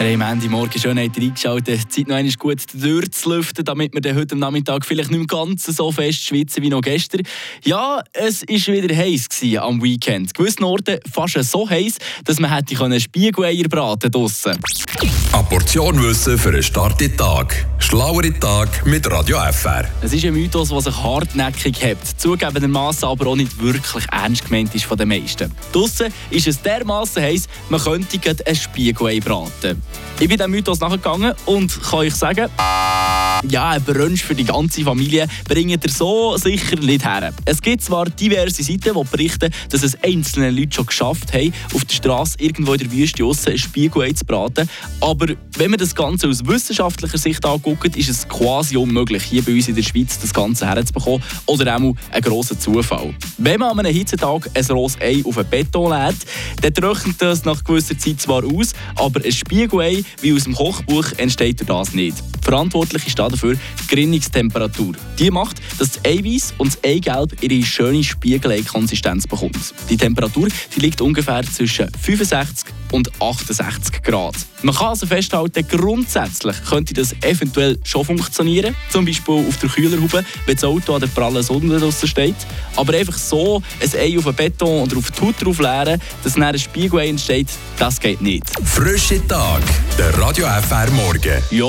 Wir haben am Ende morgen schon reingeschaltet. Zeit noch einmal gut durchzulüften, damit wir heute am Nachmittag vielleicht nicht mehr ganz so fest schwitzen wie noch gestern. Ja, es war wieder heiß am Weekend. Gewissen Orten fast so heiß, dass man hätte Spiegeleier braten draussen. Eine Portion Wissen für einen starken Tag. Schlauere Tag mit Radio FR. Es ist ein Mythos, der sich hartnäckig hebt, zugegebenermaßen aber auch nicht wirklich ernst gemeint ist von den meisten. Draussen ist es dermaßen heiß, man könnte ein Spiegelei braten. Ich bin dem Mythos nachgegangen und kann euch sagen, ja, ein Brunch für die ganze Familie bringt ihr so sicher nicht her. Es gibt zwar diverse Seiten, die berichten, dass es einzelne Leute schon geschafft haben, auf der Straße irgendwo in der Wüste aussen ein Spiegelei zu braten, aber wenn man das Ganze aus wissenschaftlicher Sicht anguckt, ist es quasi unmöglich, hier bei uns in der Schweiz das Ganze herzubekommen oder auch ein grosser Zufall. Wenn man an einem Hitzetag ein rohes Ei auf einen Beton lädt, dann trocknet das nach gewisser Zeit zwar aus, aber ein Spiegelei wie aus dem Kochbuch entsteht das nicht. Verantwortlich ist dafür die Gerinnungstemperatur. Die macht, dass das Eiweiß und das Eigelb ihre schöne Spiegelei-Konsistenz bekommt. Die Temperatur die liegt ungefähr zwischen 65 und 68 Grad. Man kann also festhalten, grundsätzlich könnte das eventuell schon funktionieren, zum Beispiel auf der Kühlerhaube, wenn das Auto an der prallen Sonne draussen steht. Aber einfach so ein Ei auf den Beton oder auf die Haut drauf leeren, dass dann ein Spiegelei entsteht, das geht nicht. Frische Tag, der Radio FR Morgen. Ja,